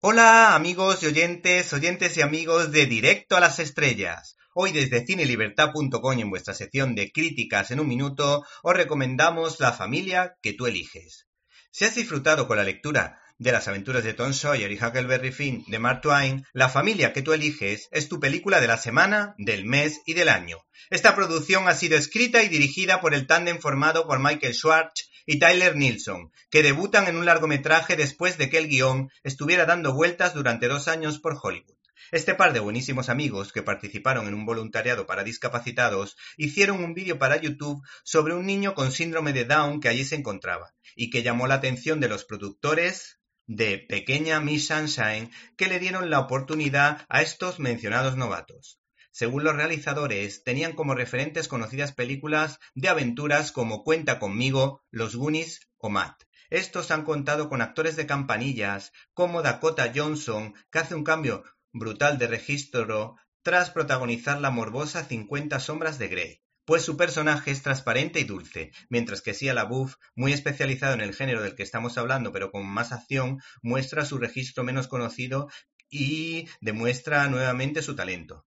Hola amigos y oyentes, oyentes y amigos de Directo a las Estrellas. Hoy desde cinelibertad.com en vuestra sección de críticas en un minuto os recomendamos La familia que tú eliges. Si has disfrutado con la lectura de las aventuras de Tom Sawyer y Huckleberry Finn de Mark Twain, La familia que tú eliges es tu película de la semana, del mes y del año. Esta producción ha sido escrita y dirigida por el tándem formado por Michael Schwartz y Tyler Nilsson, que debutan en un largometraje después de que el guion estuviera dando vueltas durante dos años por Hollywood. Este par de buenísimos amigos que participaron en un voluntariado para discapacitados hicieron un vídeo para YouTube sobre un niño con síndrome de Down que allí se encontraba y que llamó la atención de los productores de Pequeña Miss Sunshine que le dieron la oportunidad a estos mencionados novatos. Según los realizadores, tenían como referentes conocidas películas de aventuras como Cuenta conmigo, Los Goonies o Matt. Estos han contado con actores de campanillas como Dakota Johnson, que hace un cambio brutal de registro tras protagonizar la morbosa 50 sombras de Grey, pues su personaje es transparente y dulce, mientras que Sia LaBeouf, muy especializado en el género del que estamos hablando pero con más acción, muestra su registro menos conocido y demuestra nuevamente su talento.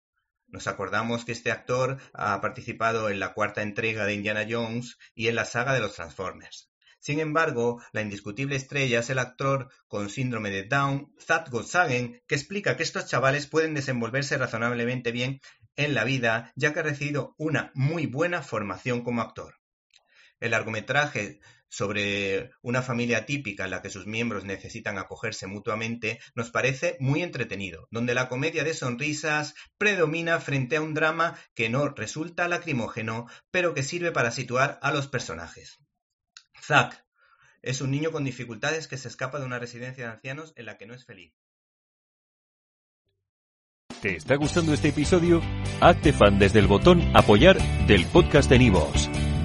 Nos acordamos que este actor ha participado en la cuarta entrega de Indiana Jones y en la saga de los Transformers. Sin embargo, la indiscutible estrella es el actor con síndrome de Down, Zach Goldsagen, que explica que estos chavales pueden desenvolverse razonablemente bien en la vida, ya que ha recibido una muy buena formación como actor. El largometraje sobre una familia típica en la que sus miembros necesitan acogerse mutuamente nos parece muy entretenido, donde la comedia de sonrisas predomina frente a un drama que no resulta lacrimógeno, pero que sirve para situar a los personajes. Zack es un niño con dificultades que se escapa de una residencia de ancianos en la que no es feliz. ¿Te está gustando este episodio? Hazte fan desde el botón apoyar del podcast de Nivos.